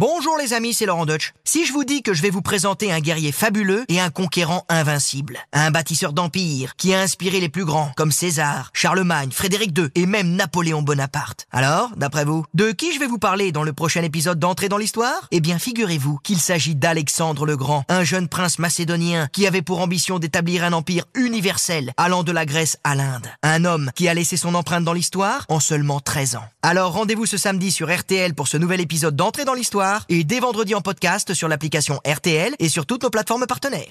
Bonjour les amis, c'est Laurent Deutsch. Si je vous dis que je vais vous présenter un guerrier fabuleux et un conquérant invincible, un bâtisseur d'empire qui a inspiré les plus grands comme César, Charlemagne, Frédéric II et même Napoléon Bonaparte. Alors, d'après vous, de qui je vais vous parler dans le prochain épisode d'Entrée dans l'Histoire? Eh bien, figurez-vous qu'il s'agit d'Alexandre le Grand, un jeune prince macédonien qui avait pour ambition d'établir un empire universel allant de la Grèce à l'Inde. Un homme qui a laissé son empreinte dans l'histoire en seulement 13 ans. Alors rendez-vous ce samedi sur RTL pour ce nouvel épisode d'Entrée dans l'Histoire et dès vendredi en podcast sur l'application RTL et sur toutes nos plateformes partenaires.